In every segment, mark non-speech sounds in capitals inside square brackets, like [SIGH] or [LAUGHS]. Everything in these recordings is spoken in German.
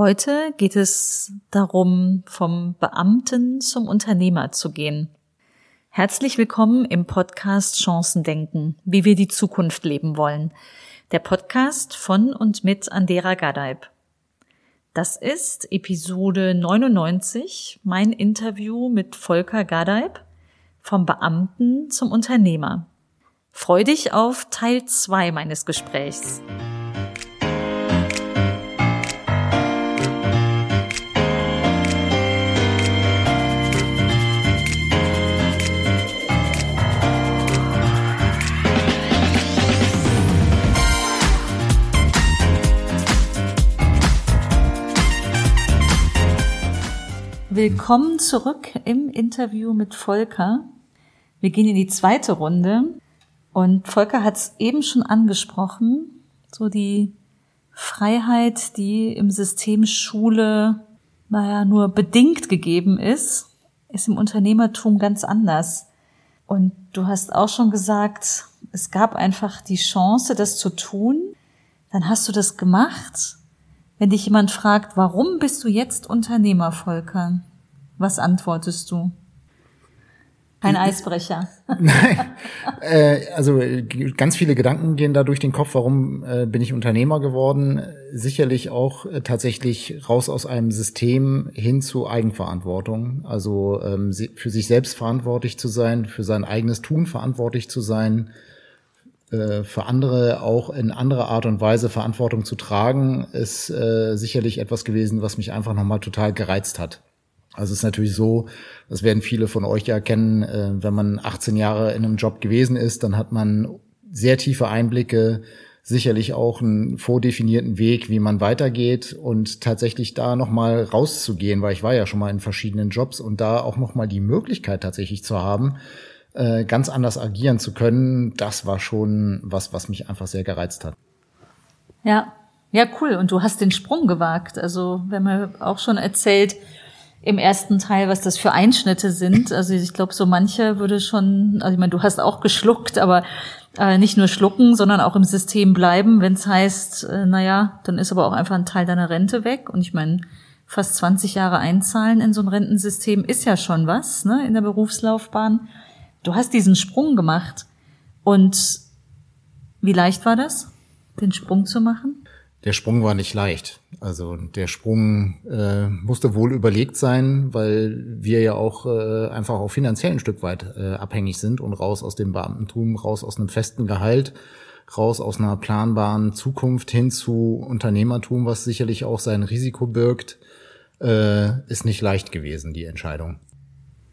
Heute geht es darum, vom Beamten zum Unternehmer zu gehen. Herzlich willkommen im Podcast Chancen denken, wie wir die Zukunft leben wollen. Der Podcast von und mit Andera Gadeib. Das ist Episode 99, mein Interview mit Volker Gadeib, vom Beamten zum Unternehmer. Freu dich auf Teil 2 meines Gesprächs. Willkommen zurück im Interview mit Volker. Wir gehen in die zweite Runde und Volker hat es eben schon angesprochen, so die Freiheit, die im System Schule, naja, nur bedingt gegeben ist, ist im Unternehmertum ganz anders. Und du hast auch schon gesagt, es gab einfach die Chance, das zu tun. Dann hast du das gemacht. Wenn dich jemand fragt, warum bist du jetzt Unternehmer, Volker? Was antwortest du? Kein Eisbrecher. [LAUGHS] Nein, äh, also ganz viele Gedanken gehen da durch den Kopf. Warum äh, bin ich Unternehmer geworden? Sicherlich auch äh, tatsächlich raus aus einem System hin zu Eigenverantwortung. Also ähm, für sich selbst verantwortlich zu sein, für sein eigenes Tun verantwortlich zu sein, für andere auch in anderer Art und Weise Verantwortung zu tragen, ist äh, sicherlich etwas gewesen, was mich einfach nochmal total gereizt hat. Also es ist natürlich so, das werden viele von euch ja kennen, äh, wenn man 18 Jahre in einem Job gewesen ist, dann hat man sehr tiefe Einblicke, sicherlich auch einen vordefinierten Weg, wie man weitergeht und tatsächlich da nochmal rauszugehen, weil ich war ja schon mal in verschiedenen Jobs und da auch nochmal die Möglichkeit tatsächlich zu haben, äh, ganz anders agieren zu können, das war schon was, was mich einfach sehr gereizt hat. Ja, ja, cool. Und du hast den Sprung gewagt. Also, wenn man auch schon erzählt, im ersten Teil, was das für Einschnitte sind. Also ich glaube, so manche würde schon, also ich meine, du hast auch geschluckt, aber äh, nicht nur schlucken, sondern auch im System bleiben, wenn es heißt, äh, naja, dann ist aber auch einfach ein Teil deiner Rente weg. Und ich meine, fast 20 Jahre einzahlen in so ein Rentensystem ist ja schon was, ne, in der Berufslaufbahn. Du hast diesen Sprung gemacht. Und wie leicht war das, den Sprung zu machen? Der Sprung war nicht leicht. Also der Sprung äh, musste wohl überlegt sein, weil wir ja auch äh, einfach auch finanziell ein Stück weit äh, abhängig sind und raus aus dem Beamtentum, raus aus einem festen Gehalt, raus aus einer planbaren Zukunft hin zu Unternehmertum, was sicherlich auch sein Risiko birgt, äh, ist nicht leicht gewesen, die Entscheidung.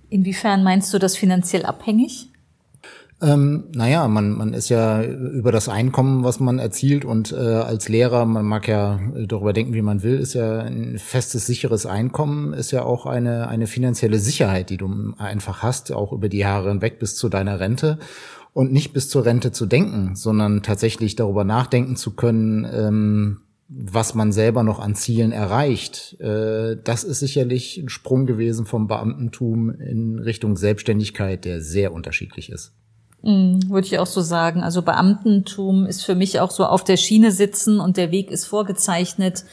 Inwiefern meinst du das finanziell abhängig? Ähm, naja, man, man ist ja über das Einkommen, was man erzielt und äh, als Lehrer, man mag ja darüber denken, wie man will, ist ja ein festes, sicheres Einkommen, ist ja auch eine, eine finanzielle Sicherheit, die du einfach hast, auch über die Jahre hinweg bis zu deiner Rente und nicht bis zur Rente zu denken, sondern tatsächlich darüber nachdenken zu können, ähm, was man selber noch an Zielen erreicht. Äh, das ist sicherlich ein Sprung gewesen vom Beamtentum in Richtung Selbstständigkeit, der sehr unterschiedlich ist. Mhm, würde ich auch so sagen. Also Beamtentum ist für mich auch so auf der Schiene sitzen und der Weg ist vorgezeichnet.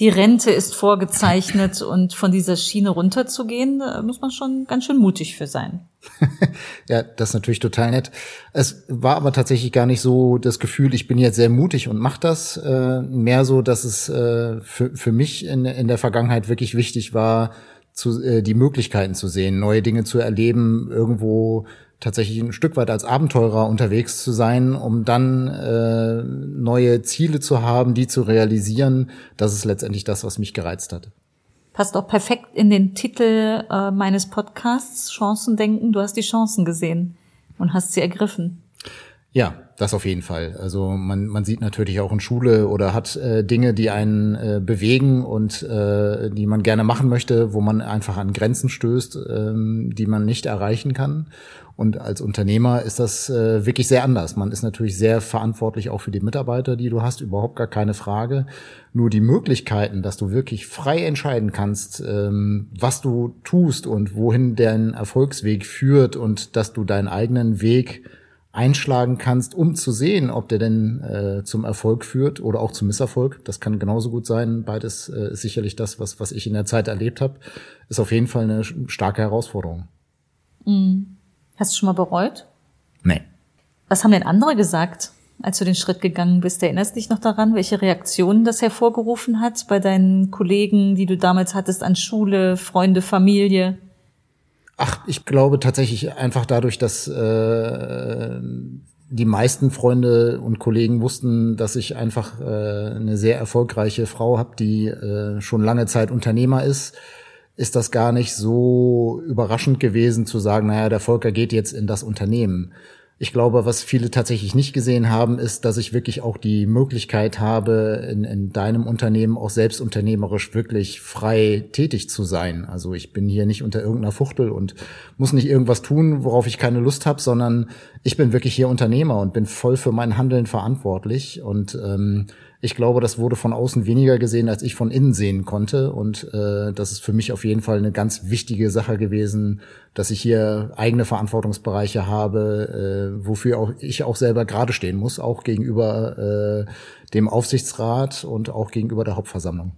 Die Rente ist vorgezeichnet und von dieser Schiene runterzugehen, da muss man schon ganz schön mutig für sein. [LAUGHS] ja, das ist natürlich total nett. Es war aber tatsächlich gar nicht so das Gefühl, ich bin jetzt sehr mutig und mach das. Äh, mehr so, dass es äh, für, für mich in, in der Vergangenheit wirklich wichtig war, zu, äh, die Möglichkeiten zu sehen, neue Dinge zu erleben, irgendwo tatsächlich ein Stück weit als Abenteurer unterwegs zu sein, um dann äh, neue Ziele zu haben, die zu realisieren. Das ist letztendlich das, was mich gereizt hat. Passt auch perfekt in den Titel äh, meines Podcasts, Chancen denken. Du hast die Chancen gesehen und hast sie ergriffen. Ja, das auf jeden Fall. Also man, man sieht natürlich auch in Schule oder hat äh, Dinge, die einen äh, bewegen und äh, die man gerne machen möchte, wo man einfach an Grenzen stößt, ähm, die man nicht erreichen kann. Und als Unternehmer ist das äh, wirklich sehr anders. Man ist natürlich sehr verantwortlich auch für die Mitarbeiter, die du hast, überhaupt gar keine Frage. Nur die Möglichkeiten, dass du wirklich frei entscheiden kannst, ähm, was du tust und wohin dein Erfolgsweg führt und dass du deinen eigenen Weg einschlagen kannst, um zu sehen, ob der denn äh, zum Erfolg führt oder auch zum Misserfolg. Das kann genauso gut sein. Beides äh, ist sicherlich das, was, was ich in der Zeit erlebt habe. Ist auf jeden Fall eine starke Herausforderung. Mhm. Hast du schon mal bereut? Nee. Was haben denn andere gesagt, als du den Schritt gegangen bist? Erinnerst du dich noch daran, welche Reaktionen das hervorgerufen hat bei deinen Kollegen, die du damals hattest an Schule, Freunde, Familie? Ach, ich glaube tatsächlich einfach dadurch, dass äh, die meisten Freunde und Kollegen wussten, dass ich einfach äh, eine sehr erfolgreiche Frau habe, die äh, schon lange Zeit Unternehmer ist, ist das gar nicht so überraschend gewesen zu sagen, naja, der Volker geht jetzt in das Unternehmen. Ich glaube, was viele tatsächlich nicht gesehen haben, ist, dass ich wirklich auch die Möglichkeit habe, in, in deinem Unternehmen auch selbst unternehmerisch wirklich frei tätig zu sein. Also ich bin hier nicht unter irgendeiner Fuchtel und muss nicht irgendwas tun, worauf ich keine Lust habe, sondern ich bin wirklich hier Unternehmer und bin voll für mein Handeln verantwortlich. Und ähm, ich glaube, das wurde von außen weniger gesehen, als ich von innen sehen konnte. Und äh, das ist für mich auf jeden Fall eine ganz wichtige Sache gewesen, dass ich hier eigene Verantwortungsbereiche habe, äh, wofür auch ich auch selber gerade stehen muss, auch gegenüber äh, dem Aufsichtsrat und auch gegenüber der Hauptversammlung.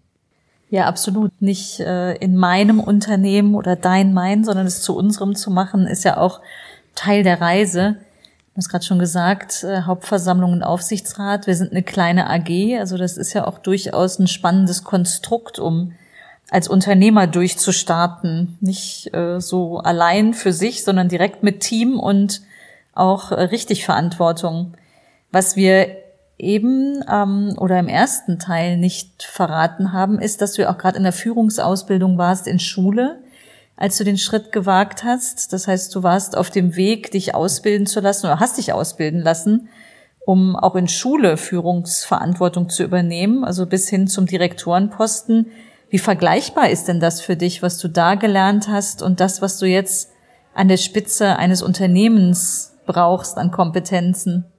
Ja, absolut. Nicht äh, in meinem Unternehmen oder dein, mein, sondern es zu unserem zu machen, ist ja auch Teil der Reise. Du hast gerade schon gesagt, äh, Hauptversammlung und Aufsichtsrat. Wir sind eine kleine AG, also das ist ja auch durchaus ein spannendes Konstrukt, um als Unternehmer durchzustarten. Nicht äh, so allein für sich, sondern direkt mit Team und auch äh, richtig Verantwortung. Was wir eben ähm, oder im ersten Teil nicht verraten haben, ist, dass du auch gerade in der Führungsausbildung warst in Schule als du den Schritt gewagt hast. Das heißt, du warst auf dem Weg, dich ausbilden zu lassen oder hast dich ausbilden lassen, um auch in Schule Führungsverantwortung zu übernehmen, also bis hin zum Direktorenposten. Wie vergleichbar ist denn das für dich, was du da gelernt hast und das, was du jetzt an der Spitze eines Unternehmens brauchst an Kompetenzen?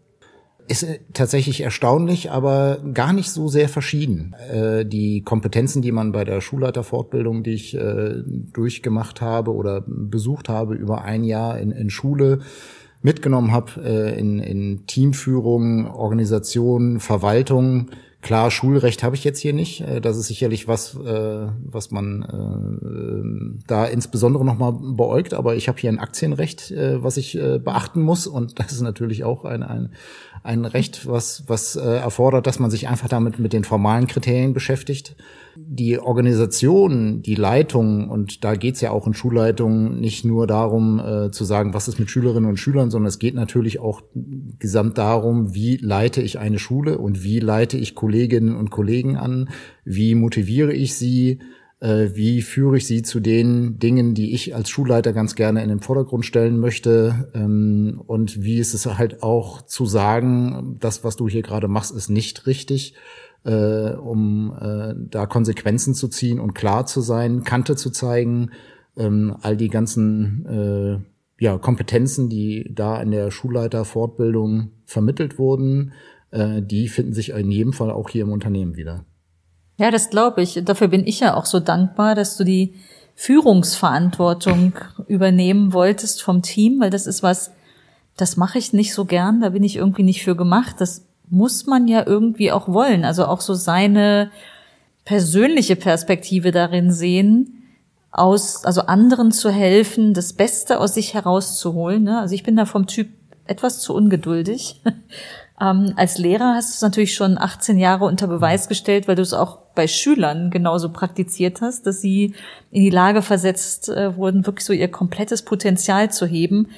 Ist äh, tatsächlich erstaunlich, aber gar nicht so sehr verschieden. Äh, die Kompetenzen, die man bei der Schulleiterfortbildung, die ich äh, durchgemacht habe oder besucht habe über ein Jahr in, in Schule, mitgenommen habe in, in Teamführung, Organisation, Verwaltung, Klar, Schulrecht habe ich jetzt hier nicht. Äh, das ist sicherlich was, äh, was man äh, da insbesondere nochmal beäugt. Aber ich habe hier ein Aktienrecht, was ich beachten muss. Und [LAUGHS] das ist natürlich auch ein, ein, ein Recht, was, was erfordert, dass man sich einfach damit mit den formalen Kriterien beschäftigt die Organisation, die Leitung, und da geht's ja auch in Schulleitungen nicht nur darum äh, zu sagen, was ist mit Schülerinnen und Schülern, sondern es geht natürlich auch gesamt darum, wie leite ich eine Schule und wie leite ich Kolleginnen und Kollegen an, wie motiviere ich sie, äh, wie führe ich sie zu den Dingen, die ich als Schulleiter ganz gerne in den Vordergrund stellen möchte? Ähm, und wie ist es halt auch zu sagen, das, was du hier gerade machst, ist nicht richtig äh, um äh, da Konsequenzen zu ziehen und klar zu sein, Kante zu zeigen, ähm, all die ganzen äh, ja, Kompetenzen, die da in der Schulleiterfortbildung vermittelt wurden, äh, die finden sich in jedem Fall auch hier im Unternehmen wieder. Ja, das glaube ich. Dafür bin ich ja auch so dankbar, dass du die Führungsverantwortung übernehmen wolltest vom Team, weil das ist was, das mache ich nicht so gern, da bin ich irgendwie nicht für gemacht. Das muss man ja irgendwie auch wollen. Also auch so seine persönliche Perspektive darin sehen, aus, also anderen zu helfen, das Beste aus sich herauszuholen. Ne? Also ich bin da vom Typ etwas zu ungeduldig. [LAUGHS] ähm, als Lehrer hast du es natürlich schon 18 Jahre unter Beweis gestellt, weil du es auch bei Schülern genauso praktiziert hast, dass sie in die Lage versetzt äh, wurden, wirklich so ihr komplettes Potenzial zu heben.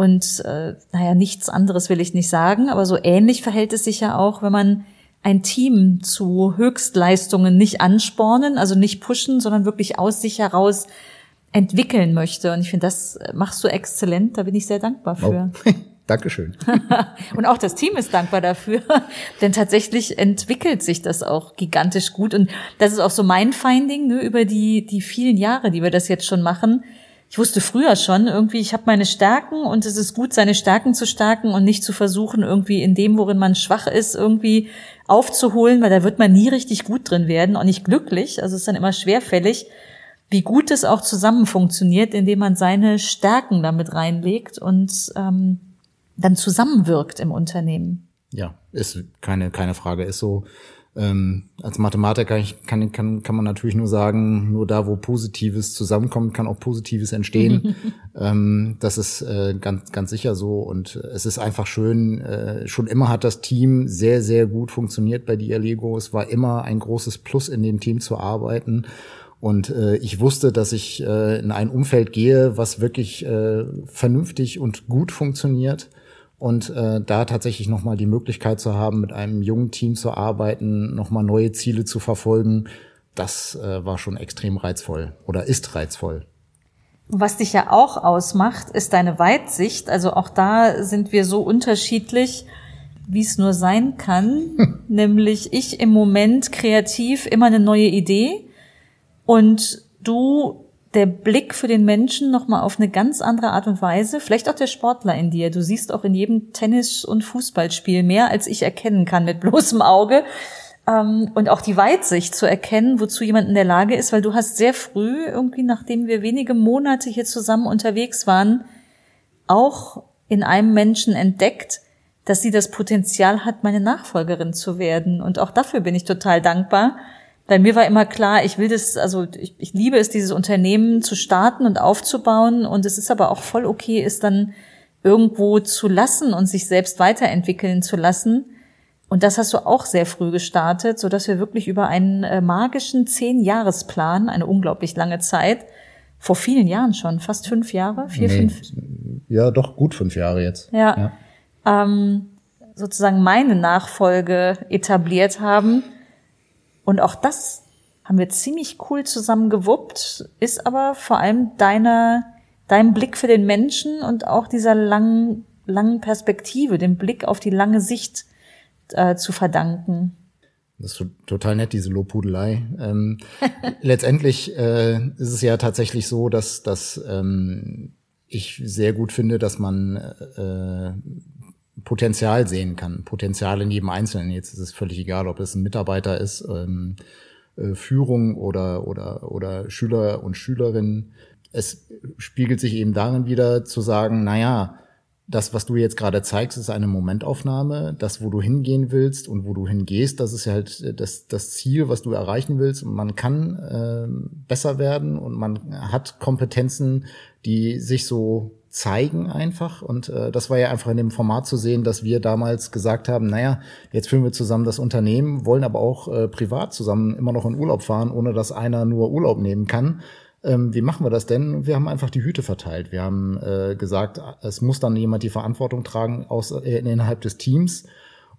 Und äh, naja, nichts anderes will ich nicht sagen, aber so ähnlich verhält es sich ja auch, wenn man ein Team zu Höchstleistungen nicht anspornen, also nicht pushen, sondern wirklich aus sich heraus entwickeln möchte. Und ich finde, das machst du exzellent. Da bin ich sehr dankbar für. Oh. [LAUGHS] Dankeschön. [LAUGHS] und auch das Team ist dankbar dafür, [LAUGHS] denn tatsächlich entwickelt sich das auch gigantisch gut. Und das ist auch so mein Finding ne, über die, die vielen Jahre, die wir das jetzt schon machen ich wusste früher schon irgendwie, ich habe meine Stärken und es ist gut, seine Stärken zu stärken und nicht zu versuchen, irgendwie in dem, worin man schwach ist, irgendwie aufzuholen, weil da wird man nie richtig gut drin werden und nicht glücklich. Also es ist dann immer schwerfällig, wie gut es auch zusammen funktioniert, indem man seine Stärken damit reinlegt und ähm, dann zusammenwirkt im Unternehmen. Ja, ist keine, keine Frage, ist so. Ähm, als Mathematiker kann, kann, kann man natürlich nur sagen, nur da, wo Positives zusammenkommt, kann auch Positives entstehen. [LAUGHS] ähm, das ist äh, ganz, ganz sicher so. Und es ist einfach schön, äh, schon immer hat das Team sehr, sehr gut funktioniert bei Dialego. Es war immer ein großes Plus in dem Team zu arbeiten. Und äh, ich wusste, dass ich äh, in ein Umfeld gehe, was wirklich äh, vernünftig und gut funktioniert und äh, da tatsächlich nochmal die Möglichkeit zu haben, mit einem jungen Team zu arbeiten, nochmal neue Ziele zu verfolgen, das äh, war schon extrem reizvoll oder ist reizvoll. Was dich ja auch ausmacht, ist deine Weitsicht. Also auch da sind wir so unterschiedlich, wie es nur sein kann. Hm. [LAUGHS] Nämlich ich im Moment kreativ immer eine neue Idee und du der Blick für den Menschen nochmal auf eine ganz andere Art und Weise. Vielleicht auch der Sportler in dir. Du siehst auch in jedem Tennis- und Fußballspiel mehr, als ich erkennen kann mit [LAUGHS] bloßem Auge. Ähm, und auch die Weitsicht zu erkennen, wozu jemand in der Lage ist, weil du hast sehr früh, irgendwie nachdem wir wenige Monate hier zusammen unterwegs waren, auch in einem Menschen entdeckt, dass sie das Potenzial hat, meine Nachfolgerin zu werden. Und auch dafür bin ich total dankbar weil mir war immer klar, ich will das, also ich, ich liebe es, dieses Unternehmen zu starten und aufzubauen. Und es ist aber auch voll okay, es dann irgendwo zu lassen und sich selbst weiterentwickeln zu lassen. Und das hast du auch sehr früh gestartet, so dass wir wirklich über einen äh, magischen Zehn-Jahresplan, eine unglaublich lange Zeit, vor vielen Jahren schon, fast fünf Jahre, vier, nee, fünf. Ja, doch gut fünf Jahre jetzt. Ja. ja. Ähm, sozusagen meine Nachfolge etabliert haben und auch das haben wir ziemlich cool zusammen gewuppt, ist aber vor allem deiner, deinem Blick für den Menschen und auch dieser langen, langen Perspektive, dem Blick auf die lange Sicht äh, zu verdanken. Das ist total nett, diese Lobhudelei. Ähm, [LAUGHS] letztendlich äh, ist es ja tatsächlich so, dass, dass ähm, ich sehr gut finde, dass man äh, Potenzial sehen kann. Potenzial in jedem Einzelnen. Jetzt ist es völlig egal, ob es ein Mitarbeiter ist, ähm, äh, Führung oder, oder, oder Schüler und Schülerinnen. Es spiegelt sich eben darin wieder zu sagen, na ja, das, was du jetzt gerade zeigst, ist eine Momentaufnahme. Das, wo du hingehen willst und wo du hingehst, das ist halt das, das Ziel, was du erreichen willst. Und man kann äh, besser werden und man hat Kompetenzen, die sich so zeigen einfach. Und äh, das war ja einfach in dem Format zu sehen, dass wir damals gesagt haben, naja, jetzt führen wir zusammen das Unternehmen, wollen aber auch äh, privat zusammen immer noch in Urlaub fahren, ohne dass einer nur Urlaub nehmen kann. Ähm, wie machen wir das denn? Wir haben einfach die Hüte verteilt. Wir haben äh, gesagt, es muss dann jemand die Verantwortung tragen aus, äh, innerhalb des Teams.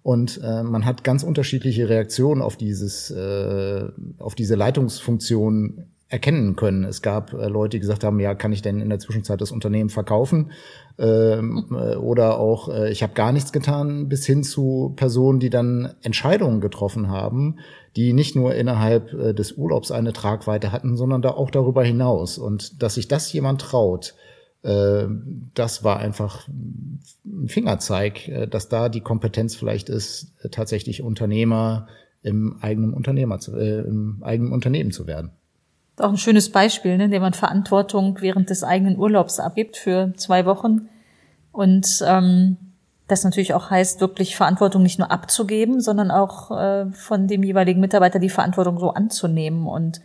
Und äh, man hat ganz unterschiedliche Reaktionen auf dieses, äh, auf diese Leitungsfunktion erkennen können. Es gab äh, Leute, die gesagt haben, ja, kann ich denn in der Zwischenzeit das Unternehmen verkaufen? Ähm, äh, oder auch, äh, ich habe gar nichts getan, bis hin zu Personen, die dann Entscheidungen getroffen haben, die nicht nur innerhalb äh, des Urlaubs eine Tragweite hatten, sondern da auch darüber hinaus. Und dass sich das jemand traut, äh, das war einfach ein Fingerzeig, äh, dass da die Kompetenz vielleicht ist, tatsächlich Unternehmer im eigenen Unternehmer zu, im eigenen Unternehmen zu werden auch ein schönes Beispiel, ne, in dem man Verantwortung während des eigenen Urlaubs abgibt für zwei Wochen. Und ähm, das natürlich auch heißt, wirklich Verantwortung nicht nur abzugeben, sondern auch äh, von dem jeweiligen Mitarbeiter die Verantwortung so anzunehmen und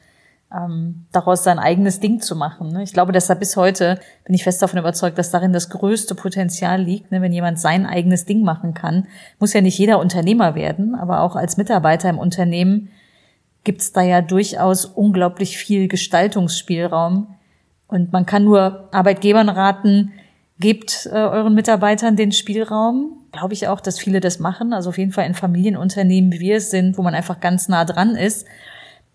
ähm, daraus sein eigenes Ding zu machen. Ne? Ich glaube, dass da bis heute bin ich fest davon überzeugt, dass darin das größte Potenzial liegt, ne? wenn jemand sein eigenes Ding machen kann. Muss ja nicht jeder Unternehmer werden, aber auch als Mitarbeiter im Unternehmen gibt's da ja durchaus unglaublich viel Gestaltungsspielraum. Und man kann nur Arbeitgebern raten, gebt äh, euren Mitarbeitern den Spielraum. Glaube ich auch, dass viele das machen. Also auf jeden Fall in Familienunternehmen, wie wir es sind, wo man einfach ganz nah dran ist.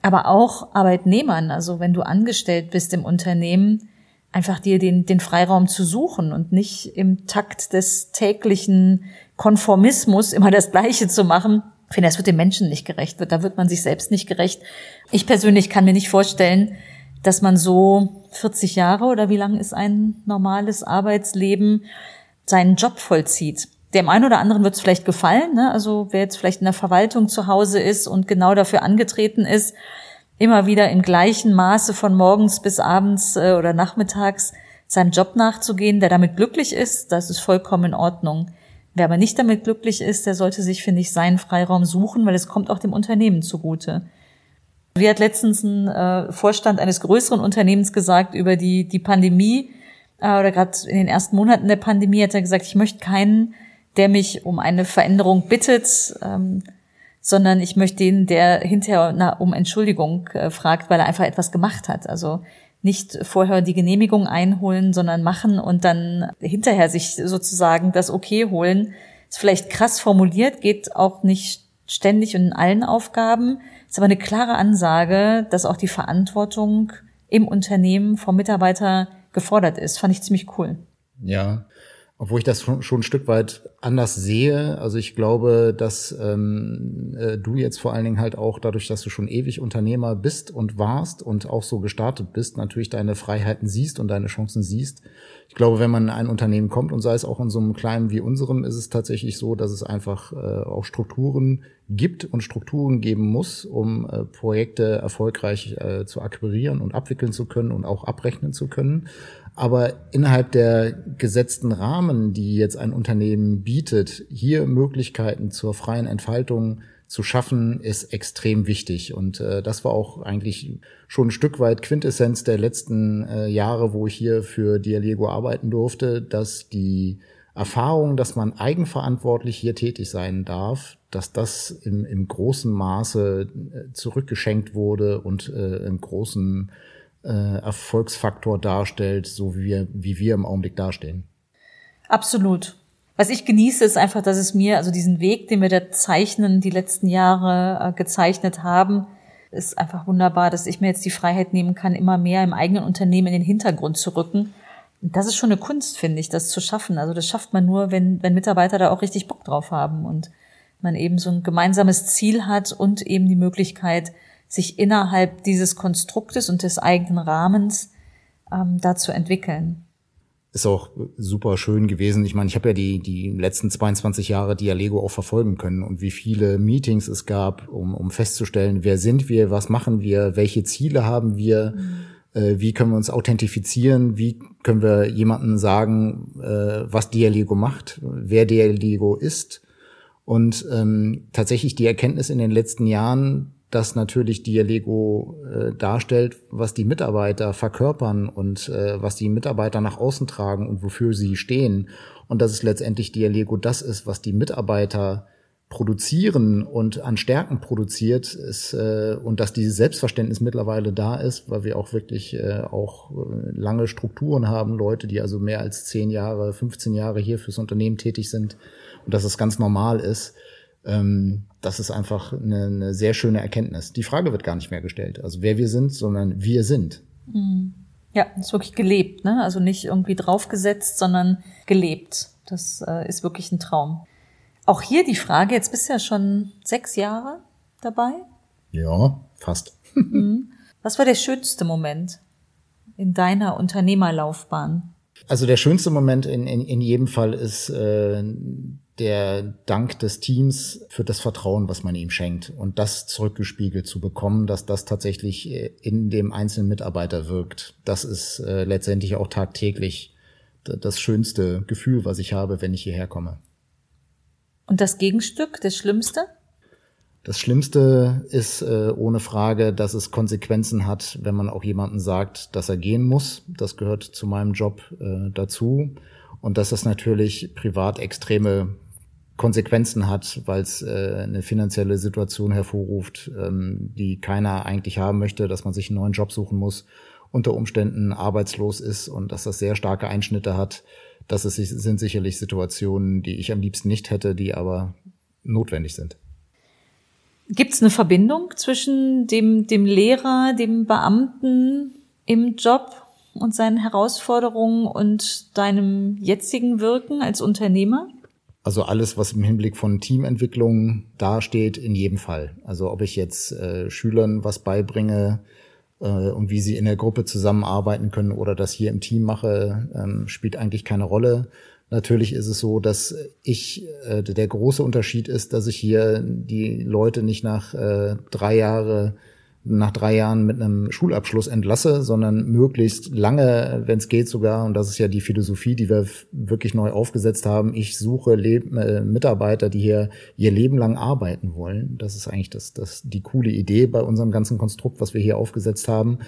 Aber auch Arbeitnehmern. Also wenn du angestellt bist im Unternehmen, einfach dir den, den Freiraum zu suchen und nicht im Takt des täglichen Konformismus immer das Gleiche zu machen, ich finde, es wird dem Menschen nicht gerecht, da wird man sich selbst nicht gerecht. Ich persönlich kann mir nicht vorstellen, dass man so 40 Jahre oder wie lang ist ein normales Arbeitsleben seinen Job vollzieht. Dem einen oder anderen wird es vielleicht gefallen, ne? also wer jetzt vielleicht in der Verwaltung zu Hause ist und genau dafür angetreten ist, immer wieder im gleichen Maße von morgens bis abends äh, oder nachmittags seinem Job nachzugehen, der damit glücklich ist, das ist vollkommen in Ordnung. Wer aber nicht damit glücklich ist, der sollte sich, finde ich, seinen Freiraum suchen, weil es kommt auch dem Unternehmen zugute. Wie hat letztens ein äh, Vorstand eines größeren Unternehmens gesagt über die, die Pandemie, äh, oder gerade in den ersten Monaten der Pandemie hat er gesagt, ich möchte keinen, der mich um eine Veränderung bittet, ähm, sondern ich möchte den, der hinterher na, um Entschuldigung äh, fragt, weil er einfach etwas gemacht hat. Also nicht vorher die Genehmigung einholen, sondern machen und dann hinterher sich sozusagen das Okay holen. Ist vielleicht krass formuliert, geht auch nicht ständig und in allen Aufgaben, ist aber eine klare Ansage, dass auch die Verantwortung im Unternehmen vom Mitarbeiter gefordert ist. Fand ich ziemlich cool. Ja, obwohl ich das schon ein Stück weit anders sehe. Also ich glaube, dass ähm, äh, du jetzt vor allen Dingen halt auch dadurch, dass du schon ewig Unternehmer bist und warst und auch so gestartet bist, natürlich deine Freiheiten siehst und deine Chancen siehst. Ich glaube, wenn man in ein Unternehmen kommt und sei es auch in so einem kleinen wie unserem, ist es tatsächlich so, dass es einfach äh, auch Strukturen gibt und Strukturen geben muss, um äh, Projekte erfolgreich äh, zu akquirieren und abwickeln zu können und auch abrechnen zu können. Aber innerhalb der gesetzten Rahmen, die jetzt ein Unternehmen bietet, hier Möglichkeiten zur freien Entfaltung zu schaffen, ist extrem wichtig. Und äh, das war auch eigentlich schon ein Stück weit Quintessenz der letzten äh, Jahre, wo ich hier für Dialego arbeiten durfte, dass die Erfahrung, dass man eigenverantwortlich hier tätig sein darf, dass das im, im großen Maße äh, zurückgeschenkt wurde und äh, im großen äh, Erfolgsfaktor darstellt, so wie wir, wie wir im Augenblick dastehen. Absolut. Was ich genieße, ist einfach, dass es mir, also diesen Weg, den wir da zeichnen, die letzten Jahre äh, gezeichnet haben, ist einfach wunderbar, dass ich mir jetzt die Freiheit nehmen kann, immer mehr im eigenen Unternehmen in den Hintergrund zu rücken. Das ist schon eine Kunst, finde ich, das zu schaffen. Also das schafft man nur, wenn, wenn Mitarbeiter da auch richtig Bock drauf haben und man eben so ein gemeinsames Ziel hat und eben die Möglichkeit, sich innerhalb dieses Konstruktes und des eigenen Rahmens ähm, da zu entwickeln. Ist auch super schön gewesen. Ich meine, ich habe ja die, die letzten 22 Jahre Dialego auch verfolgen können und wie viele Meetings es gab, um, um festzustellen, wer sind wir, was machen wir, welche Ziele haben wir, mhm. äh, wie können wir uns authentifizieren, wie können wir jemandem sagen, äh, was Dialego macht, wer Dialego ist. Und ähm, tatsächlich die Erkenntnis in den letzten Jahren, das natürlich Dialego äh, darstellt, was die Mitarbeiter verkörpern und äh, was die Mitarbeiter nach außen tragen und wofür sie stehen. Und dass es letztendlich Dialego das ist, was die Mitarbeiter produzieren und an Stärken produziert ist äh, und dass dieses Selbstverständnis mittlerweile da ist, weil wir auch wirklich äh, auch äh, lange Strukturen haben, Leute, die also mehr als zehn Jahre, 15 Jahre hier fürs Unternehmen tätig sind und dass es ganz normal ist ähm, das ist einfach eine, eine sehr schöne Erkenntnis. Die Frage wird gar nicht mehr gestellt, also wer wir sind, sondern wir sind. Mhm. Ja, das ist wirklich gelebt, ne? Also nicht irgendwie draufgesetzt, sondern gelebt. Das äh, ist wirklich ein Traum. Auch hier die Frage, jetzt bist du ja schon sechs Jahre dabei. Ja, fast. Mhm. Was war der schönste Moment in deiner Unternehmerlaufbahn? Also der schönste Moment in, in, in jedem Fall ist äh, der Dank des Teams für das Vertrauen, was man ihm schenkt und das zurückgespiegelt zu bekommen, dass das tatsächlich äh, in dem einzelnen Mitarbeiter wirkt. Das ist äh, letztendlich auch tagtäglich das schönste Gefühl, was ich habe, wenn ich hierher komme. Und das Gegenstück, das Schlimmste? Das Schlimmste ist äh, ohne Frage, dass es Konsequenzen hat, wenn man auch jemanden sagt, dass er gehen muss. Das gehört zu meinem Job äh, dazu. Und dass das natürlich privat extreme Konsequenzen hat, weil es äh, eine finanzielle Situation hervorruft, ähm, die keiner eigentlich haben möchte, dass man sich einen neuen Job suchen muss, unter Umständen arbeitslos ist und dass das sehr starke Einschnitte hat. Das ist, sind sicherlich Situationen, die ich am liebsten nicht hätte, die aber notwendig sind. Gibt es eine Verbindung zwischen dem, dem Lehrer, dem Beamten im Job und seinen Herausforderungen und deinem jetzigen Wirken als Unternehmer? Also alles, was im Hinblick von Teamentwicklung dasteht, in jedem Fall. Also ob ich jetzt äh, Schülern was beibringe äh, und wie sie in der Gruppe zusammenarbeiten können oder das hier im Team mache, ähm, spielt eigentlich keine Rolle. Natürlich ist es so, dass ich, äh, der große Unterschied ist, dass ich hier die Leute nicht nach äh, drei Jahre nach drei Jahren mit einem Schulabschluss entlasse, sondern möglichst lange, wenn es geht sogar, und das ist ja die Philosophie, die wir wirklich neu aufgesetzt haben, ich suche Leb äh, Mitarbeiter, die hier ihr Leben lang arbeiten wollen. Das ist eigentlich das, das, die coole Idee bei unserem ganzen Konstrukt, was wir hier aufgesetzt haben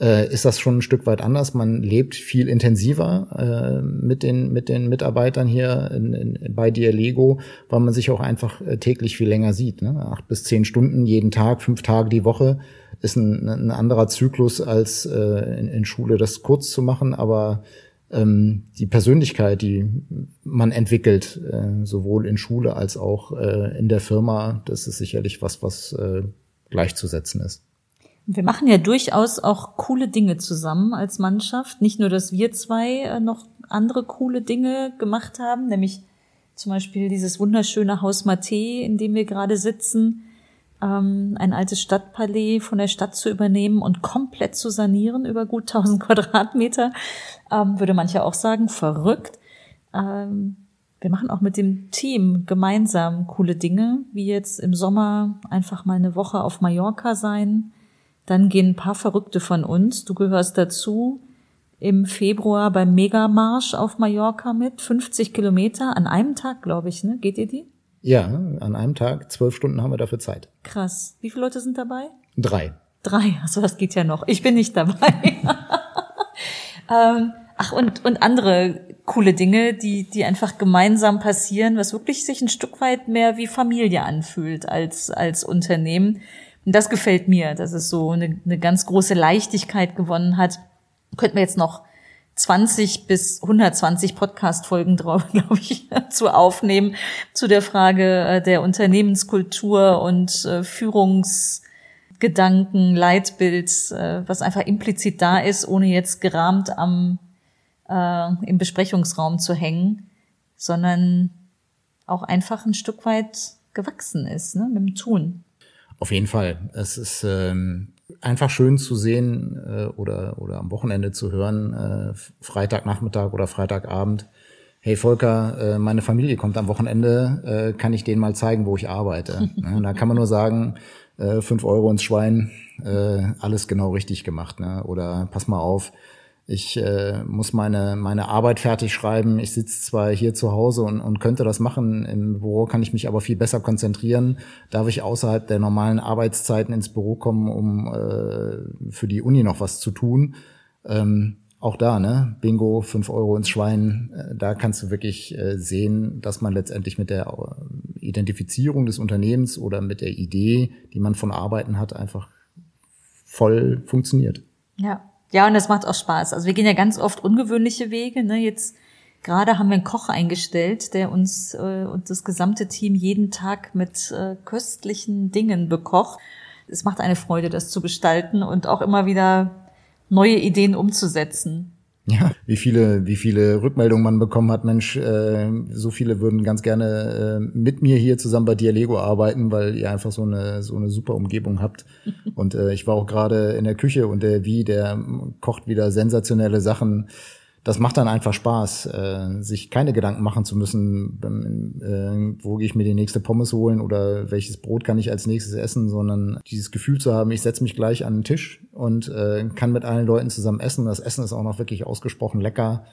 äh, ist das schon ein Stück weit anders. Man lebt viel intensiver äh, mit, den, mit den Mitarbeitern hier in, in, bei Dialego, weil man sich auch einfach äh, täglich viel länger sieht. Ne? Acht bis zehn Stunden jeden Tag, fünf Tage die Woche ist ein, ein anderer Zyklus als äh, in, in Schule das kurz zu machen, aber ähm, die Persönlichkeit, die man entwickelt, äh, sowohl in Schule als auch äh, in der Firma, das ist sicherlich was, was gleichzusetzen ist. Wir machen ja durchaus auch coole Dinge zusammen als Mannschaft. Nicht nur, dass wir zwei äh, noch andere coole Dinge gemacht haben, nämlich zum Beispiel dieses wunderschöne Haus Maté, in dem wir gerade sitzen, ähm, ein altes Stadtpalais von der Stadt zu übernehmen und komplett zu sanieren über gut 1000 [LAUGHS] Quadratmeter, ähm, würde mancher auch sagen, verrückt. Ähm, wir machen auch mit dem Team gemeinsam coole Dinge, wie jetzt im Sommer einfach mal eine Woche auf Mallorca sein, dann gehen ein paar Verrückte von uns, du gehörst dazu, im Februar beim Megamarsch auf Mallorca mit, 50 Kilometer an einem Tag, glaube ich, ne? Geht ihr die? Ja, an einem Tag, zwölf Stunden haben wir dafür Zeit. Krass. Wie viele Leute sind dabei? Drei. Drei, also das geht ja noch. Ich bin nicht dabei. [LAUGHS] ähm, ach, und, und andere coole Dinge, die, die einfach gemeinsam passieren, was wirklich sich ein Stück weit mehr wie Familie anfühlt als, als Unternehmen. Und das gefällt mir, dass es so eine, eine ganz große Leichtigkeit gewonnen hat. Könnten wir jetzt noch 20 bis 120 Podcast-Folgen drauf, [LAUGHS] glaube ich, zu aufnehmen zu der Frage äh, der Unternehmenskultur und äh, Führungsgedanken, Leitbild, äh, was einfach implizit da ist, ohne jetzt gerahmt am äh, im Besprechungsraum zu hängen, sondern auch einfach ein Stück weit gewachsen ist, ne, mit dem Tun. Auf jeden Fall. Es ist ähm, einfach schön zu sehen äh, oder, oder am Wochenende zu hören, äh, Freitagnachmittag oder Freitagabend. Hey Volker, äh, meine Familie kommt am Wochenende, äh, kann ich denen mal zeigen, wo ich arbeite? ja, [LAUGHS] da kann man nur sagen, äh, fünf Euro ins Schwein, äh, alles genau richtig gemacht. Ne? Oder pass mal auf, ich äh, muss meine, meine Arbeit fertig schreiben. Ich sitze zwar hier zu Hause und, und könnte das machen. Im Büro kann ich mich aber viel besser konzentrieren. Darf ich außerhalb der normalen Arbeitszeiten ins Büro kommen, um äh, für die Uni noch was zu tun? Ähm, auch da, ne? Bingo, fünf Euro ins Schwein. Äh, da kannst du wirklich äh, sehen, dass man letztendlich mit der äh, Identifizierung des Unternehmens oder mit der Idee, die man von Arbeiten hat, einfach voll funktioniert. Ja, ja, und das macht auch Spaß. Also wir gehen ja ganz oft ungewöhnliche Wege. Ne? Jetzt gerade haben wir einen Koch eingestellt, der uns äh, und das gesamte Team jeden Tag mit äh, köstlichen Dingen bekocht. Es macht eine Freude, das zu gestalten und auch immer wieder neue Ideen umzusetzen. Ja, wie viele, wie viele Rückmeldungen man bekommen hat, Mensch, äh, so viele würden ganz gerne äh, mit mir hier zusammen bei Dialego arbeiten, weil ihr einfach so eine so eine super Umgebung habt. [LAUGHS] Und äh, ich war auch gerade in der Küche und der Wie, der kocht wieder sensationelle Sachen das macht dann einfach Spaß, äh, sich keine Gedanken machen zu müssen, äh, wo gehe ich mir die nächste Pommes holen oder welches Brot kann ich als nächstes essen, sondern dieses Gefühl zu haben, ich setze mich gleich an den Tisch und äh, kann mit allen Leuten zusammen essen. Das Essen ist auch noch wirklich ausgesprochen lecker.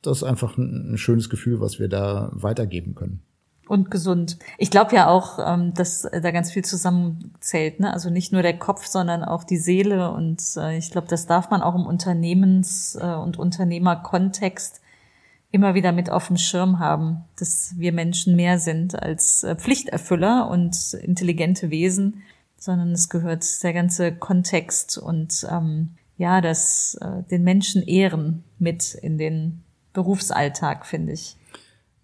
Das ist einfach ein, ein schönes Gefühl, was wir da weitergeben können und gesund. Ich glaube ja auch, ähm, dass da ganz viel zusammenzählt. Ne? Also nicht nur der Kopf, sondern auch die Seele. Und äh, ich glaube, das darf man auch im Unternehmens- äh, und Unternehmerkontext immer wieder mit auf dem Schirm haben, dass wir Menschen mehr sind als äh, Pflichterfüller und intelligente Wesen, sondern es gehört der ganze Kontext und ähm, ja, das äh, den Menschen ehren mit in den Berufsalltag, finde ich.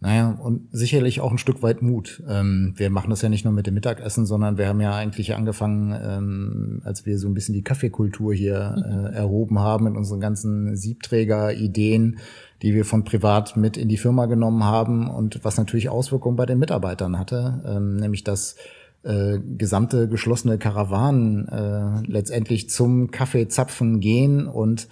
Naja, und sicherlich auch ein Stück weit Mut. Ähm, wir machen das ja nicht nur mit dem Mittagessen, sondern wir haben ja eigentlich angefangen, ähm, als wir so ein bisschen die Kaffeekultur hier äh, erhoben haben mit unseren ganzen Siebträger-Ideen, die wir von privat mit in die Firma genommen haben und was natürlich Auswirkungen bei den Mitarbeitern hatte, ähm, nämlich dass äh, gesamte geschlossene Karawanen äh, letztendlich zum Kaffeezapfen gehen und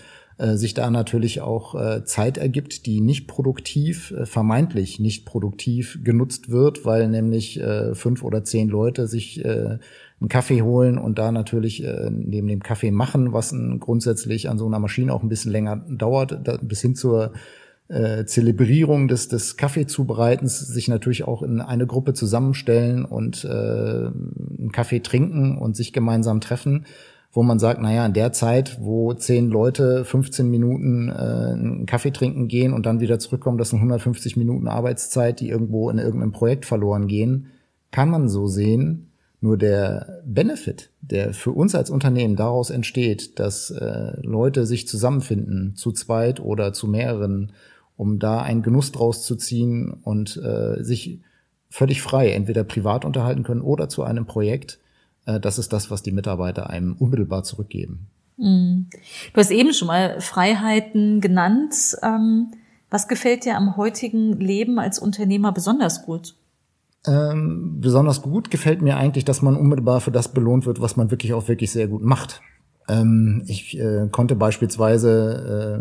sich da natürlich auch äh, Zeit ergibt, die nicht produktiv, äh, vermeintlich nicht produktiv genutzt wird, weil nämlich äh, fünf oder zehn Leute sich äh, einen Kaffee holen und da natürlich äh, neben dem Kaffee machen, was grundsätzlich an so einer Maschine auch ein bisschen länger dauert, da, bis hin zur äh, Zelebrierung des, des Kaffeezubereitens sich natürlich auch in eine Gruppe zusammenstellen und äh, einen Kaffee trinken und sich gemeinsam treffen wo man sagt, naja, in der Zeit, wo zehn Leute 15 Minuten äh, einen Kaffee trinken gehen und dann wieder zurückkommen, das sind 150 Minuten Arbeitszeit, die irgendwo in irgendeinem Projekt verloren gehen, kann man so sehen. Nur der Benefit, der für uns als Unternehmen daraus entsteht, dass äh, Leute sich zusammenfinden, zu zweit oder zu mehreren, um da einen Genuss draus zu ziehen und äh, sich völlig frei entweder privat unterhalten können oder zu einem Projekt, das ist das, was die Mitarbeiter einem unmittelbar zurückgeben. Mhm. Du hast eben schon mal Freiheiten genannt. Ähm, was gefällt dir am heutigen Leben als Unternehmer besonders gut? Ähm, besonders gut gefällt mir eigentlich, dass man unmittelbar für das belohnt wird, was man wirklich auch wirklich sehr gut macht. Ähm, ich äh, konnte beispielsweise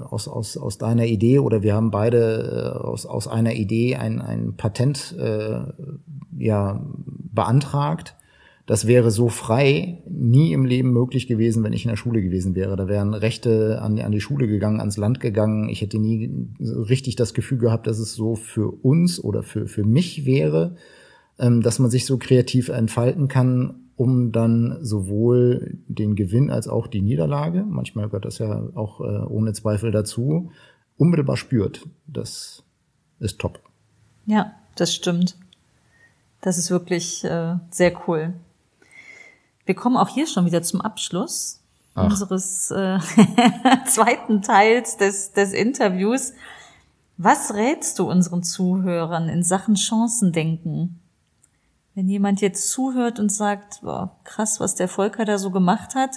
äh, aus, aus, aus deiner Idee oder wir haben beide äh, aus, aus einer Idee ein, ein Patent äh, ja, beantragt das wäre so frei nie im Leben möglich gewesen, wenn ich in der Schule gewesen wäre. Da wären Rechte an, an die Schule gegangen, ans Land gegangen. Ich hätte nie richtig das Gefühl gehabt, dass es so für uns oder für, für mich wäre, ähm, dass man sich so kreativ entfalten kann, um dann sowohl den Gewinn als auch die Niederlage, manchmal gehört das ja auch äh, ohne Zweifel dazu, unmittelbar spürt. Das ist top. Ja, das stimmt. Das ist wirklich äh, sehr cool. Wir kommen auch hier schon wieder zum Abschluss Ach. unseres äh, [LAUGHS] zweiten Teils des, des Interviews. Was rätst du unseren Zuhörern in Sachen Chancendenken? Wenn jemand jetzt zuhört und sagt, boah, krass, was der Volker da so gemacht hat,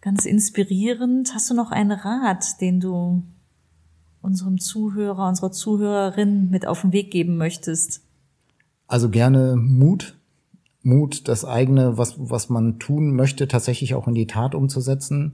ganz inspirierend, hast du noch einen Rat, den du unserem Zuhörer, unserer Zuhörerin mit auf den Weg geben möchtest? Also gerne Mut, Mut, das eigene, was, was man tun möchte, tatsächlich auch in die Tat umzusetzen.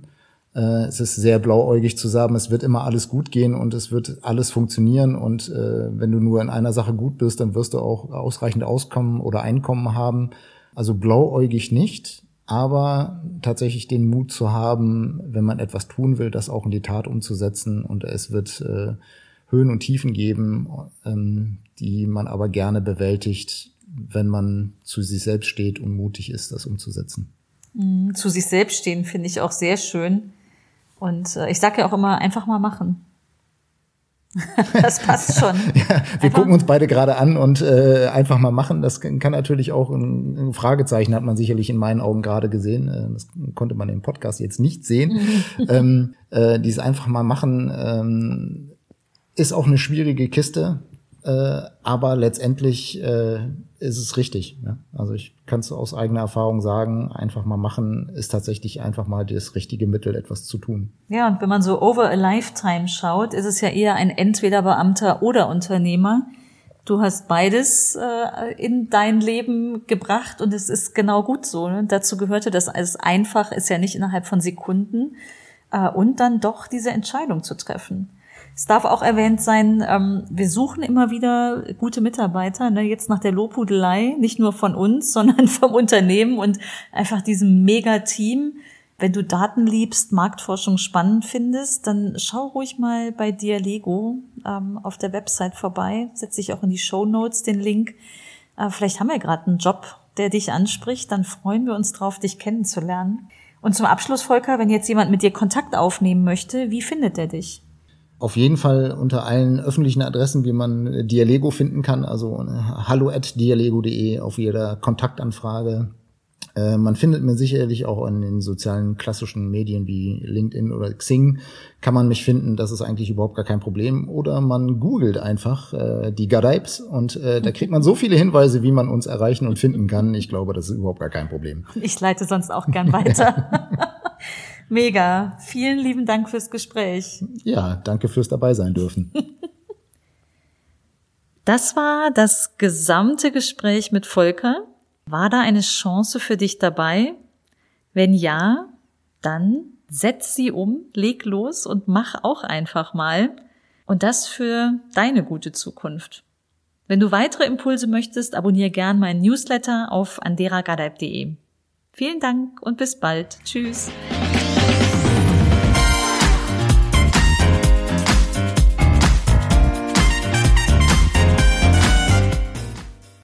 Äh, es ist sehr blauäugig zu sagen, es wird immer alles gut gehen und es wird alles funktionieren. Und äh, wenn du nur in einer Sache gut bist, dann wirst du auch ausreichend Auskommen oder Einkommen haben. Also blauäugig nicht, aber tatsächlich den Mut zu haben, wenn man etwas tun will, das auch in die Tat umzusetzen. Und es wird äh, Höhen und Tiefen geben, ähm, die man aber gerne bewältigt, wenn man zu sich selbst steht und mutig ist, das umzusetzen. Mhm, zu sich selbst stehen finde ich auch sehr schön. Und äh, ich sage ja auch immer, einfach mal machen. [LAUGHS] das passt [LAUGHS] schon. ja, wir einfach. gucken uns beide gerade an und äh, einfach mal machen. Das kann natürlich auch ein, Fragezeichen, hat man sicherlich in meinen Augen gerade gesehen. Äh, das konnte man im Podcast jetzt nicht sehen. ähm, äh, dieses einfach mal machen ähm, ist auch eine schwierige Kiste. Äh, aber letztendlich äh, ist es richtig. Ja? Also ich kann es aus eigener Erfahrung sagen, einfach mal machen ist tatsächlich einfach mal das richtige Mittel, etwas zu tun. Ja, und wenn man so over a lifetime schaut, ist es ja eher ein entweder Beamter oder Unternehmer. Du hast beides äh, in dein Leben gebracht und es ist genau gut so. Ne? Dazu gehörte das als einfach ist ja nicht innerhalb von Sekunden äh, und dann doch diese Entscheidung zu treffen. Es darf auch erwähnt sein, ähm, wir suchen immer wieder gute Mitarbeiter, ne, jetzt nach der Lobhudelei, nicht nur von uns, [LAUGHS] sondern vom Unternehmen und einfach diesem Mega-Team. Wenn du Daten liebst, Marktforschung spannend findest, dann schau ruhig mal bei Dialego ähm, auf der Website vorbei. Setze ich auch in die Show Notes den Link. Äh, vielleicht haben wir gerade einen Job, der dich anspricht. Dann freuen wir uns drauf, dich kennenzulernen. Und zum Abschluss, Volker, wenn jetzt jemand mit dir Kontakt aufnehmen möchte, wie findet er dich? Auf jeden Fall unter allen öffentlichen Adressen, wie man Dialego finden kann, also äh, hallo at dialego.de auf jeder Kontaktanfrage. Äh, man findet mir sicherlich auch in den sozialen klassischen Medien wie LinkedIn oder Xing kann man mich finden, das ist eigentlich überhaupt gar kein Problem. Oder man googelt einfach äh, die Gadaibs und äh, da kriegt man so viele Hinweise, wie man uns erreichen und finden kann. Ich glaube, das ist überhaupt gar kein Problem. Ich leite sonst auch gern weiter. [LAUGHS] Mega. Vielen lieben Dank fürs Gespräch. Ja, danke fürs dabei sein dürfen. [LAUGHS] Das war das gesamte Gespräch mit Volker. War da eine Chance für dich dabei? Wenn ja, dann setz sie um, leg los und mach auch einfach mal. Und das für deine gute Zukunft. Wenn du weitere Impulse möchtest, abonniere gern meinen Newsletter auf anderagadaib.de. Vielen Dank und bis bald. Tschüss.